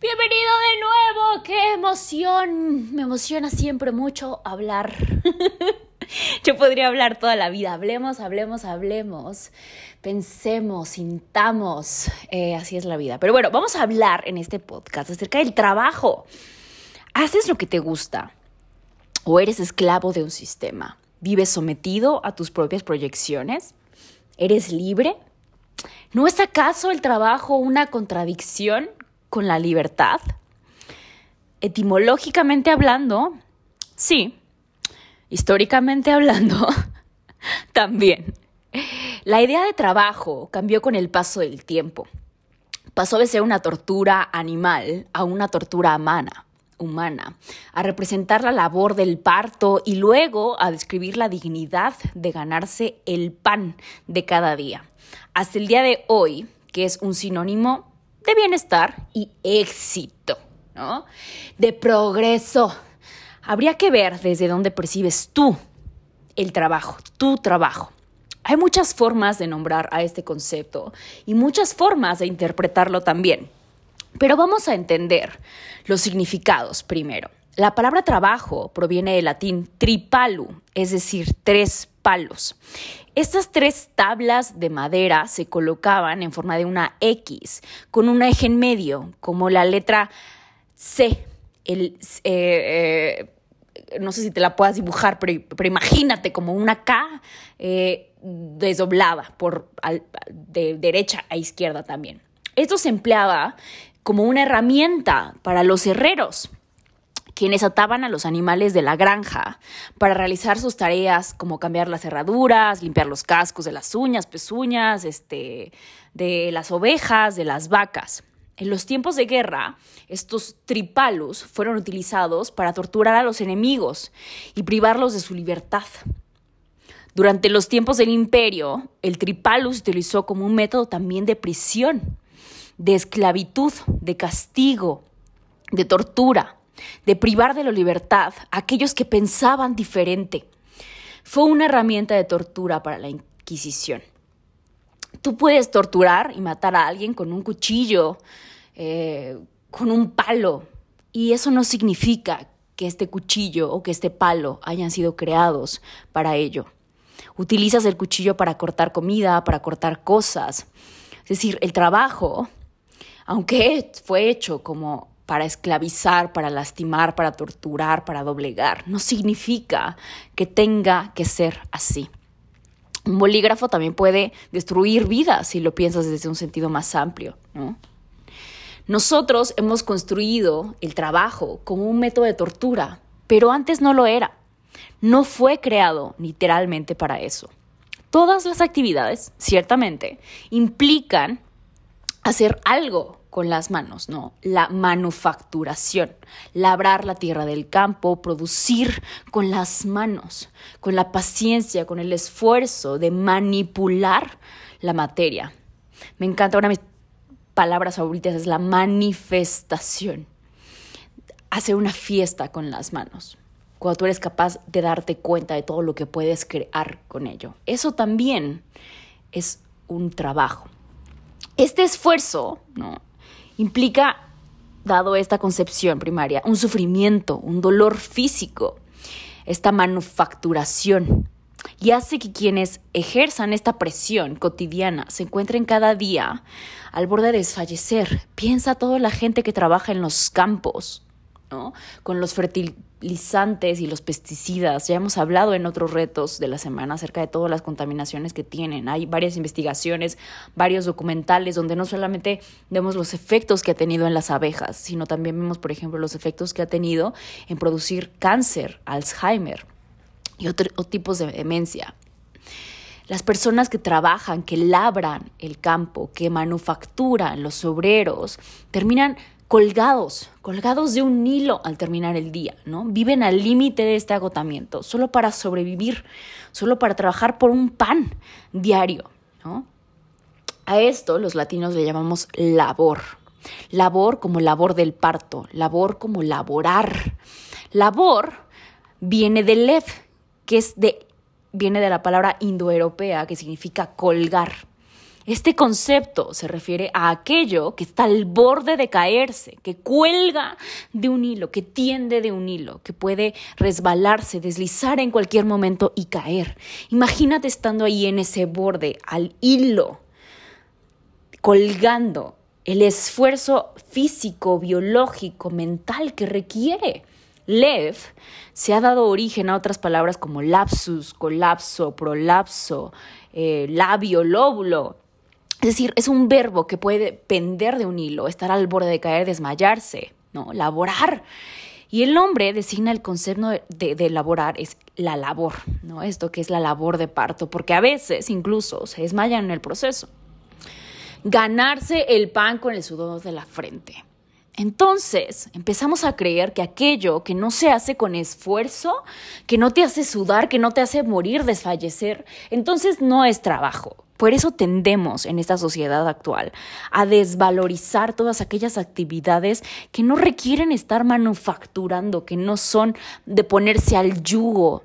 Bienvenido de nuevo, qué emoción. Me emociona siempre mucho hablar. Yo podría hablar toda la vida. Hablemos, hablemos, hablemos. Pensemos, sintamos. Eh, así es la vida. Pero bueno, vamos a hablar en este podcast acerca del trabajo. ¿Haces lo que te gusta? ¿O eres esclavo de un sistema? ¿Vives sometido a tus propias proyecciones? ¿Eres libre? ¿No es acaso el trabajo una contradicción con la libertad? Etimológicamente hablando, sí. Históricamente hablando, también. La idea de trabajo cambió con el paso del tiempo. Pasó de ser una tortura animal a una tortura humana, humana, a representar la labor del parto y luego a describir la dignidad de ganarse el pan de cada día. Hasta el día de hoy, que es un sinónimo de bienestar y éxito, ¿no? De progreso. Habría que ver desde dónde percibes tú el trabajo, tu trabajo. Hay muchas formas de nombrar a este concepto y muchas formas de interpretarlo también. Pero vamos a entender los significados primero. La palabra trabajo proviene del latín tripalu, es decir, tres palos. Estas tres tablas de madera se colocaban en forma de una X, con un eje en medio, como la letra C. El, eh, eh, no sé si te la puedas dibujar, pero, imagínate como una K eh, desdoblada por, de derecha a izquierda también. Esto se empleaba como una herramienta para los herreros quienes ataban a los animales de la granja para realizar sus tareas como cambiar las cerraduras, limpiar los cascos de las uñas, pezuñas, este, de las ovejas, de las vacas. En los tiempos de guerra, estos tripalus fueron utilizados para torturar a los enemigos y privarlos de su libertad. Durante los tiempos del imperio, el tripalus se utilizó como un método también de prisión, de esclavitud, de castigo, de tortura de privar de la libertad a aquellos que pensaban diferente. Fue una herramienta de tortura para la Inquisición. Tú puedes torturar y matar a alguien con un cuchillo, eh, con un palo, y eso no significa que este cuchillo o que este palo hayan sido creados para ello. Utilizas el cuchillo para cortar comida, para cortar cosas. Es decir, el trabajo, aunque fue hecho como para esclavizar, para lastimar, para torturar, para doblegar. No significa que tenga que ser así. Un bolígrafo también puede destruir vidas si lo piensas desde un sentido más amplio, Nosotros hemos construido el trabajo como un método de tortura, pero antes no lo era. No fue creado literalmente para eso. Todas las actividades, ciertamente, implican hacer algo con las manos, ¿no? La manufacturación, labrar la tierra del campo, producir con las manos, con la paciencia, con el esfuerzo de manipular la materia. Me encanta, una de mis palabras favoritas es la manifestación. Hacer una fiesta con las manos, cuando tú eres capaz de darte cuenta de todo lo que puedes crear con ello. Eso también es un trabajo. Este esfuerzo, ¿no? Implica, dado esta concepción primaria, un sufrimiento, un dolor físico, esta manufacturación. Y hace que quienes ejerzan esta presión cotidiana se encuentren cada día al borde de desfallecer. Piensa toda la gente que trabaja en los campos, Con los fertilizantes y los pesticidas. Ya hemos hablado en otros retos de la semana acerca de todas las contaminaciones que tienen. Hay varias investigaciones, varios documentales donde no solamente vemos los efectos que ha tenido en las abejas, sino también vemos, por ejemplo, los efectos que ha tenido en producir cáncer, Alzheimer y otros tipos de demencia. Las personas que trabajan, que labran el campo, que manufacturan, los obreros, terminan colgados, colgados de un hilo al terminar el día, ¿no? Viven al límite de este agotamiento, solo para sobrevivir, solo para trabajar por un pan diario, ¿no? A esto los latinos le llamamos labor. Labor como labor del parto, labor como laborar. Labor viene de lev, que es de viene de la palabra indoeuropea que significa colgar. Este concepto se refiere a aquello que está al borde de caerse, que cuelga de un hilo, que tiende de un hilo, que puede resbalarse, deslizar en cualquier momento y caer. Imagínate estando ahí en ese borde, al hilo, colgando el esfuerzo físico, biológico, mental que requiere. Lev se ha dado origen a otras palabras como lapsus, colapso, prolapso, eh, labio, lóbulo, es decir, es un verbo que puede pender de un hilo, estar al borde de caer, desmayarse, ¿no? Laborar. Y el nombre designa el concepto de, de, laborar, es la labor, ¿no? Esto que es la labor de parto, porque a veces incluso se desmayan en el proceso. Ganarse el pan con el sudor de la frente. Entonces empezamos a creer que aquello que no se hace con esfuerzo, que no te hace sudar, que no te hace morir, desfallecer, entonces no es trabajo. Por eso tendemos en esta sociedad actual a desvalorizar todas aquellas actividades que no requieren estar manufacturando, que no son de ponerse al yugo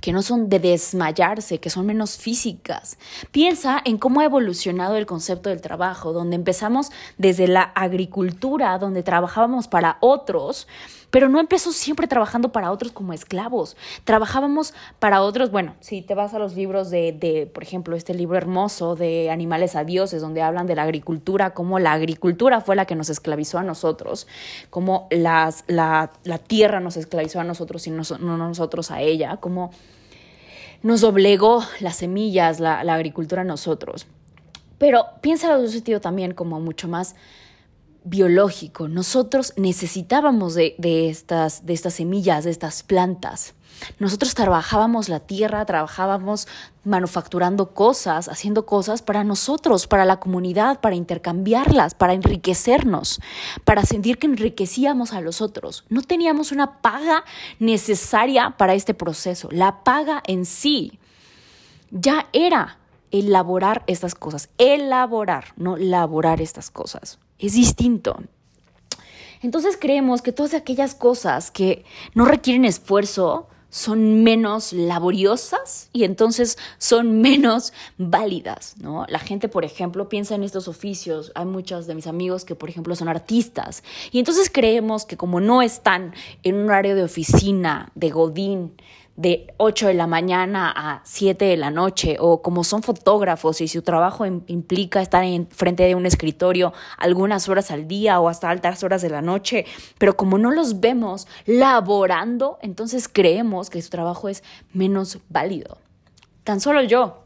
que no son de desmayarse, que son menos físicas. Piensa en cómo ha evolucionado el concepto del trabajo, donde empezamos desde la agricultura, donde trabajábamos para otros, pero no empezó siempre trabajando para otros como esclavos. Trabajábamos para otros, bueno, si te vas a los libros de, de, por ejemplo, este libro hermoso de Animales a Dioses, donde hablan de la agricultura, cómo la agricultura fue la que nos esclavizó a nosotros, cómo las, la, la tierra nos esclavizó a nosotros y no, no nosotros a ella, cómo nos oblegó las semillas, la, agricultura a nosotros. Pero piénsalo en un sentido también como mucho más biológico. Nosotros necesitábamos de, estas, de estas semillas, de estas plantas. Nosotros trabajábamos la tierra, trabajábamos manufacturando cosas, haciendo cosas para nosotros, para la comunidad, para intercambiarlas, para enriquecernos, para sentir que enriquecíamos a los otros. No teníamos una paga necesaria para este proceso. La paga en sí ya era elaborar estas cosas, elaborar, no elaborar estas cosas. Es distinto. Entonces creemos que todas aquellas cosas que no requieren esfuerzo, son menos laboriosas y entonces son menos válidas, ¿no? La gente, por ejemplo, piensa en estos oficios, hay muchos de mis amigos que, por ejemplo, son artistas y entonces creemos que como no están en un horario de oficina, de godín, de 8 de la mañana a 7 de la noche o como son fotógrafos y su trabajo implica estar en frente de un escritorio algunas horas al día o hasta altas horas de la noche, pero como no los vemos laborando, entonces creemos que su trabajo es menos válido. Tan solo yo.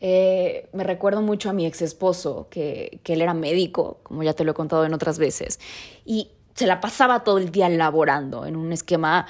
Eh, me recuerdo mucho a mi ex esposo, que, que él era médico, como ya te lo he contado en otras veces, y se la pasaba todo el día laborando en un esquema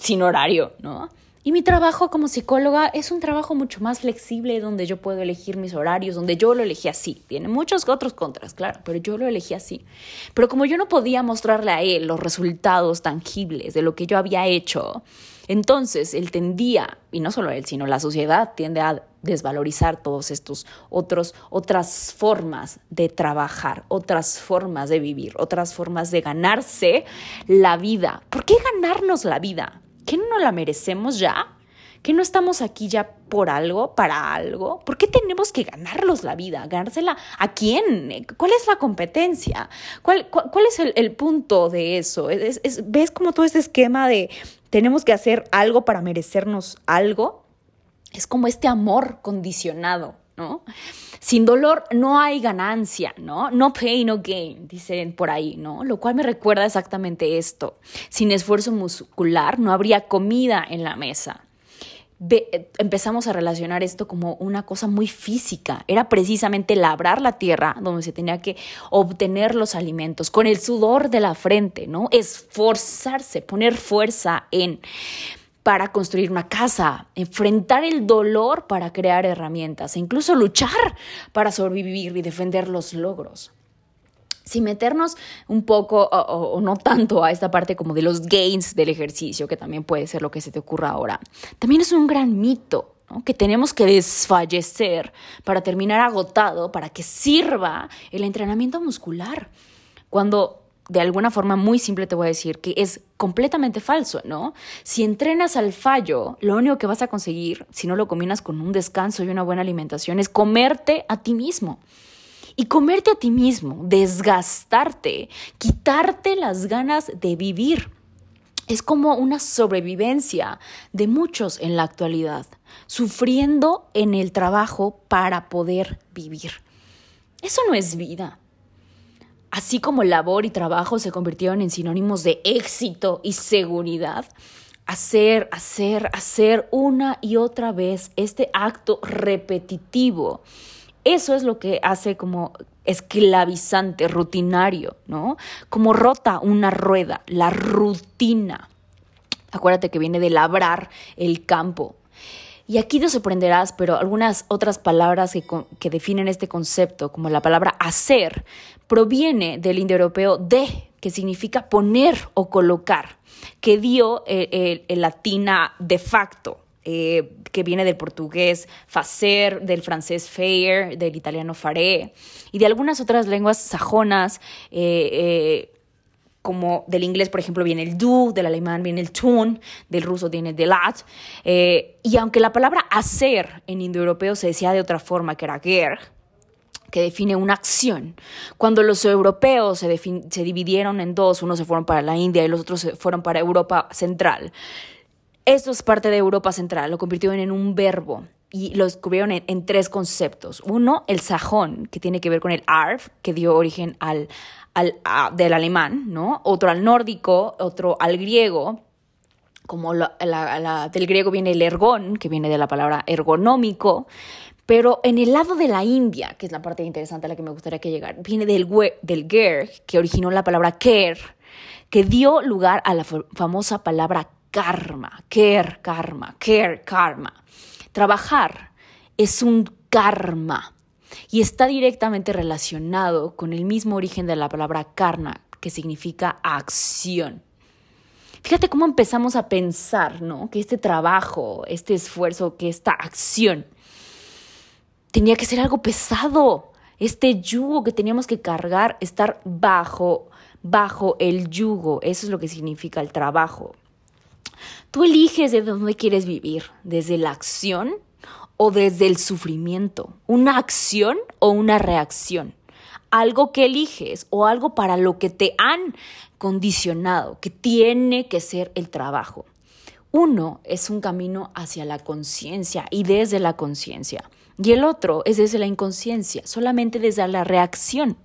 sin horario, ¿no? Y mi trabajo como psicóloga es un trabajo mucho más flexible donde yo puedo elegir mis horarios, donde yo lo elegí así. Tiene muchos otros contras, claro, pero yo lo elegí así. Pero como yo no podía mostrarle a él los resultados tangibles de lo que yo había hecho, entonces él tendía, y no solo él, sino la sociedad tiende a desvalorizar todos estos otros otras formas de trabajar, otras formas de vivir, otras formas de ganarse la vida. ¿Por qué ganarnos la vida? ¿Qué no la merecemos ya? ¿Que no estamos aquí ya por algo, para algo? ¿Por qué tenemos que ganarlos la vida? ¿Ganársela a quién? ¿Cuál es la competencia? ¿Cuál, cuál, es el, punto de eso? ¿Ves como todo este esquema de tenemos que hacer algo para merecernos algo? Es como este amor condicionado, Sin dolor no hay ganancia, ¿no? No pain, no gain, dicen por ahí, ¿no? Lo cual me recuerda exactamente esto. Sin esfuerzo muscular no habría comida en la mesa. empezamos a relacionar esto como una cosa muy física. Era precisamente labrar la tierra donde se tenía que obtener los alimentos con el sudor de la frente, ¿no? Esforzarse, poner fuerza en. Para construir una casa, enfrentar el dolor para crear herramientas e incluso luchar para sobrevivir y defender los logros. Sin meternos un poco o, no tanto a esta parte como de los gains del ejercicio, que también puede ser lo que se te ocurra ahora, también es un gran mito que tenemos que desfallecer para terminar agotado, para que sirva el entrenamiento muscular. Cuando de alguna forma muy simple te voy a decir que es completamente falso, ¿no? Si entrenas al fallo, lo único que vas a conseguir, si no lo combinas con un descanso y una buena alimentación, es comerte a ti mismo. Y comerte a ti mismo, desgastarte, quitarte las ganas de vivir. Es como una sobrevivencia de muchos en la actualidad, sufriendo en el trabajo para poder vivir. Eso no es vida. Así como labor y trabajo se convirtieron en sinónimos de éxito y seguridad, hacer, hacer, hacer una y otra vez este acto repetitivo, eso es lo que hace como esclavizante, rutinario, ¿no? Como rota una rueda, la rutina. Acuérdate que viene de labrar el campo, y aquí te sorprenderás, pero algunas otras palabras que, definen este concepto, como la palabra hacer, proviene del indoeuropeo de, que significa poner o colocar, que dio el, latina de facto, eh, que viene del portugués facer, del francés faire, del italiano faré, y de algunas otras lenguas sajonas, eh, eh, como del inglés, por ejemplo, viene el du, del alemán viene el tun, del ruso viene el lat. Eh, y aunque la palabra hacer en indoeuropeo se decía de otra forma, que era ger, que define una acción. Cuando los europeos se, se, dividieron en dos, unos se fueron para la India y los otros se fueron para Europa Central. Esto es parte de Europa Central, lo convirtieron en un verbo y lo descubrieron en, en, tres conceptos. Uno, el sajón, que tiene que ver con el arf, que dio origen al, al, del alemán, ¿no? Otro al nórdico, otro al griego. Como del griego viene el ergón, que viene de la palabra ergonómico, pero en el lado de la India, que es la parte interesante a la que me gustaría que llegar, viene del, del ger, que originó la palabra ker, que dio lugar a la famosa palabra karma, ker, karma, ker, karma. Trabajar es un karma y está directamente relacionado con el mismo origen de la palabra karma, que significa acción. Fíjate cómo empezamos a pensar, ¿no? Que este trabajo, este esfuerzo, que esta acción tenía que ser algo pesado. Este yugo que teníamos que cargar, estar bajo, bajo el yugo. Eso es lo que significa el trabajo. Tú eliges de dónde quieres vivir, desde la acción o desde el sufrimiento, una acción o una reacción, algo que eliges o algo para lo que te han condicionado, que tiene que ser el trabajo. Uno es un camino hacia la conciencia y desde la conciencia, y el otro es desde la inconsciencia, solamente desde la reacción.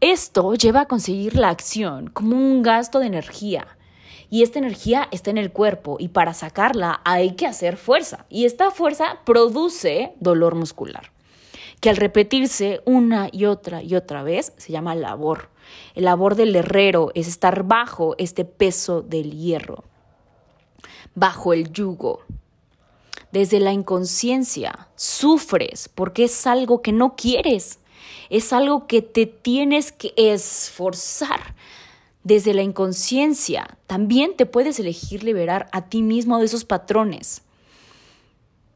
Esto lleva a conseguir la acción como un gasto de energía, y esta energía está en el cuerpo y para sacarla hay que hacer fuerza y esta fuerza produce dolor muscular que al repetirse una y otra y otra vez se llama labor. El labor del herrero es estar bajo este peso del hierro, bajo el yugo. Desde la inconsciencia sufres porque es algo que no quieres, es algo que te tienes que esforzar desde la inconsciencia, también te puedes elegir liberar a ti mismo de esos patrones,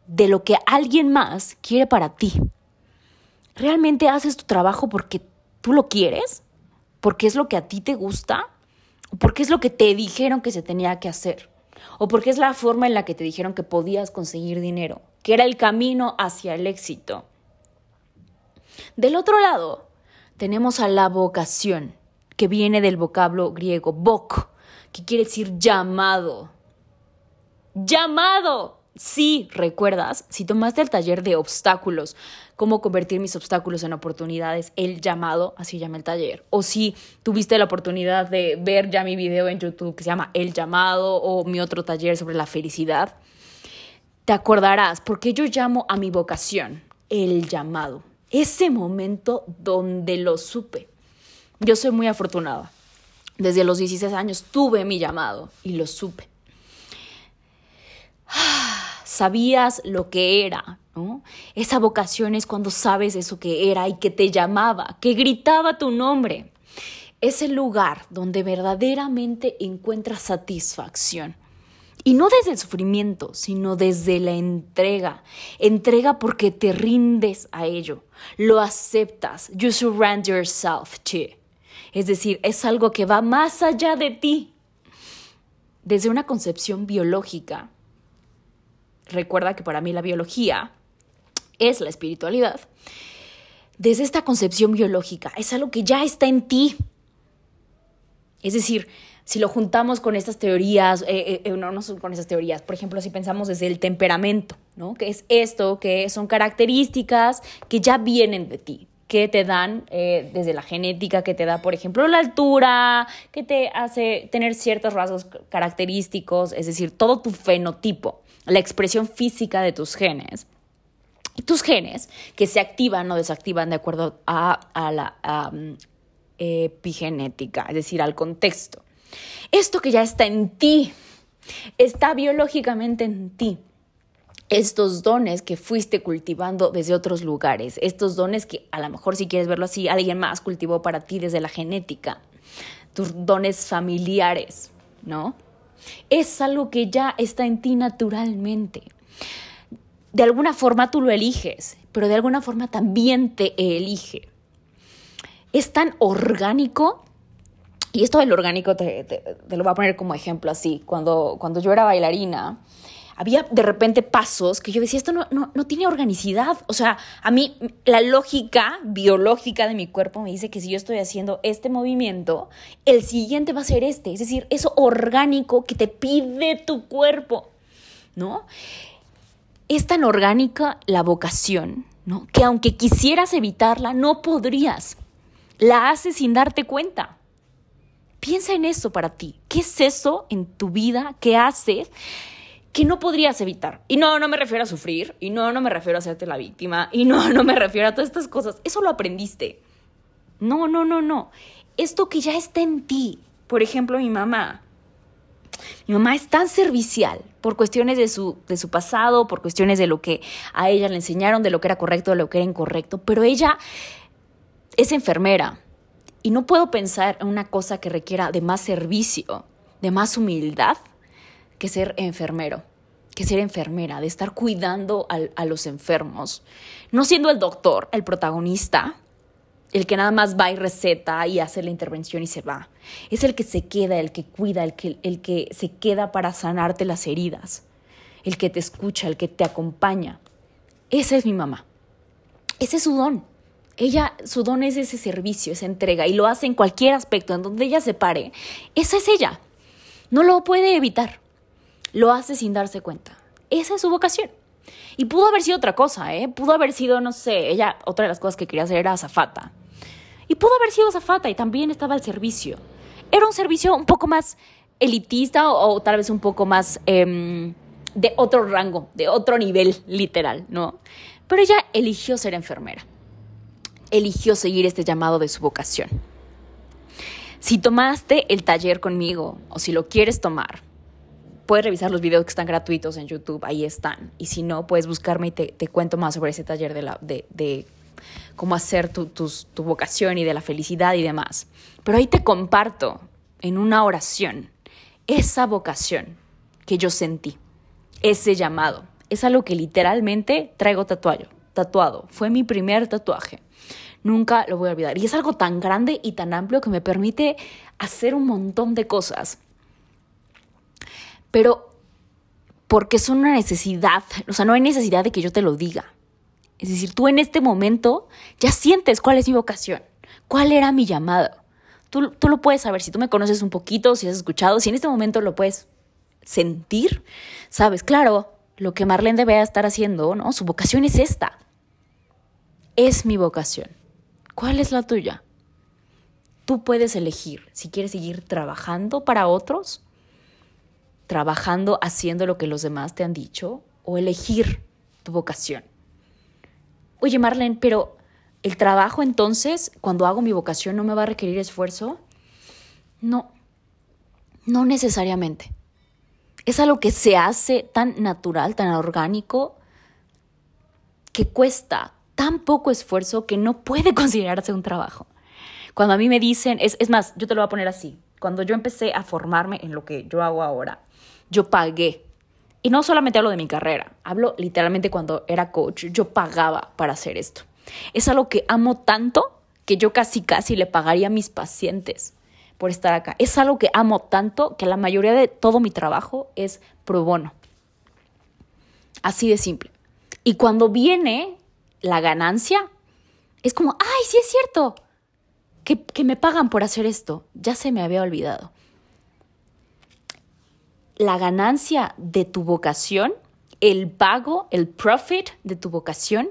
de lo que alguien más quiere para ti. ¿Realmente haces tu trabajo porque tú lo quieres? ¿Porque es lo que a ti te gusta? ¿O porque es lo que te dijeron que se tenía que hacer? ¿O porque es la forma en la que te dijeron que podías conseguir dinero? Que era el camino hacia el éxito. Del otro lado, tenemos a la vocación que viene del vocablo griego bok, que quiere decir llamado. ¡Llamado! Sí, recuerdas, si tomaste el taller de obstáculos, cómo convertir mis obstáculos en oportunidades, el llamado, así llama el taller. O si tuviste la oportunidad de ver ya mi video en YouTube que se llama El llamado o mi otro taller sobre la felicidad, te acordarás porque yo llamo a mi vocación el llamado. Ese momento donde lo supe. Yo soy muy afortunada. Desde los 16 años tuve mi llamado y lo supe. sabías lo que era, ¿no? Esa vocación es cuando sabes eso que era y que te llamaba, que gritaba tu nombre. Es el lugar donde verdaderamente encuentras satisfacción. Y no desde el sufrimiento, sino desde la entrega. Entrega porque te rindes a ello, lo aceptas, you surrender yourself to. Es decir, es algo que va más allá de ti. Desde una concepción biológica, recuerda que para mí la biología es la espiritualidad. Desde esta concepción biológica, es algo que ya está en ti. Es decir, si lo juntamos con estas teorías, eh, eh, eh, no, no son con esas teorías, por ejemplo, si pensamos desde el temperamento, ¿no? Que es esto, que son características que ya vienen de ti, que te dan desde la genética, que te da, por ejemplo, la altura, que te hace tener ciertos rasgos característicos, es decir, todo tu fenotipo, la expresión física de tus genes. Y tus genes, que se activan o desactivan de acuerdo a, la mm, epigenética, es decir, al contexto. Esto que ya está en ti, está biológicamente en ti. Estos dones que fuiste cultivando desde otros lugares, estos dones que a lo mejor si quieres verlo así, alguien más cultivó para ti desde la genética, tus dones familiares, ¿no? Es algo que ya está en ti naturalmente. De alguna forma tú lo eliges, pero de alguna forma también te elige. Es tan orgánico y esto del orgánico te, lo voy a poner como ejemplo así. Cuando, cuando yo era bailarina, había de repente pasos que yo decía, esto no, no, tiene organicidad. O sea, a mí la lógica biológica de mi cuerpo me dice que si yo estoy haciendo este movimiento, el siguiente va a ser este. Es decir, eso orgánico que te pide tu cuerpo, ¿no? Es tan orgánica la vocación, ¿no? Que aunque quisieras evitarla, no podrías. La haces sin darte cuenta. Piensa en eso para ti. ¿Qué es eso en tu vida que haces que no podrías evitar? Y no, no me refiero a sufrir, y no, no me refiero a hacerte la víctima, y no, no me refiero a todas estas cosas. Eso lo aprendiste. No, no, no, no. Esto que ya está en ti. Por ejemplo, mi mamá. Mi mamá es tan servicial por cuestiones de su, de su pasado, por cuestiones de lo que a ella le enseñaron, de lo que era correcto, de lo que era incorrecto, pero ella es enfermera y no puedo pensar en una cosa que requiera de más servicio, de más humildad, que ser enfermero, que ser enfermera, de estar cuidando a los enfermos. No siendo el doctor, el protagonista, el que nada más va y receta y hace la intervención y se va. Es el que se queda, el que cuida, el que, el que se queda para sanarte las heridas, el que te escucha, el que te acompaña. Esa es mi mamá. Ese es su don. Ella, su don es ese servicio, esa entrega, y lo hace en cualquier aspecto, en donde ella se pare. Esa es ella. No lo puede evitar. Lo hace sin darse cuenta. Esa es su vocación. Y pudo haber sido otra cosa, ¿eh? Pudo haber sido, no sé, ella, otra de las cosas que quería hacer era azafata. Y pudo haber sido azafata y también estaba al servicio. Era un servicio un poco más elitista o, tal vez un poco más em, de otro rango, de otro nivel literal, ¿no? Pero ella eligió ser enfermera eligió seguir este llamado de su vocación. Si tomaste el taller conmigo o si lo quieres tomar, puedes revisar los videos que están gratuitos en YouTube, ahí están. Y si no, puedes buscarme y te, cuento más sobre ese taller de, la, de, cómo hacer tu, tu vocación y de la felicidad y demás. Pero ahí te comparto en una oración esa vocación que yo sentí, ese llamado. Es algo que literalmente traigo tatuado, tatuado. Fue mi primer tatuaje. Nunca lo voy a olvidar. Y es algo tan grande y tan amplio que me permite hacer un montón de cosas. Pero porque es una necesidad, o sea, no hay necesidad de que yo te lo diga. Es decir, tú en este momento ya sientes cuál es mi vocación, cuál era mi llamado. Tú, tú lo puedes saber, si tú me conoces un poquito, si has escuchado, si en este momento lo puedes sentir, sabes, claro, lo que Marlene debe estar haciendo, ¿no? Su vocación es esta. Es mi vocación. ¿Cuál es la tuya? Tú puedes elegir si quieres seguir trabajando para otros, trabajando haciendo lo que los demás te han dicho, o elegir tu vocación. Oye, Marlene, pero ¿el trabajo entonces, cuando hago mi vocación, no me va a requerir esfuerzo? No, no necesariamente. Es algo que se hace tan natural, tan orgánico, que cuesta tan poco esfuerzo que no puede considerarse un trabajo. Cuando a mí me dicen, es, es más, yo te lo voy a poner así, cuando yo empecé a formarme en lo que yo hago ahora, yo pagué. Y no solamente hablo de mi carrera, hablo literalmente cuando era coach, yo pagaba para hacer esto. Es algo que amo tanto que yo casi casi le pagaría a mis pacientes por estar acá. Es algo que amo tanto que la mayoría de todo mi trabajo es pro bono. Así de simple. Y cuando viene la ganancia, es como, ay, sí es cierto, que, que me pagan por hacer esto. Ya se me había olvidado. La ganancia de tu vocación, el pago, el profit de tu vocación,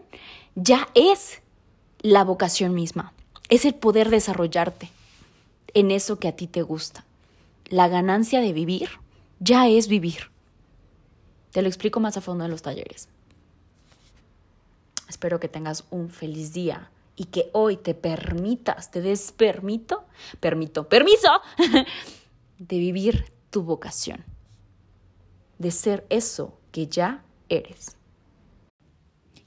ya es la vocación misma. Es el poder desarrollarte en eso que a ti te gusta. La ganancia de vivir ya es vivir. Te lo explico más a fondo en los talleres. Espero que tengas un feliz día y que hoy te permitas, te des permito, permito, permiso de vivir tu vocación, de ser eso que ya eres.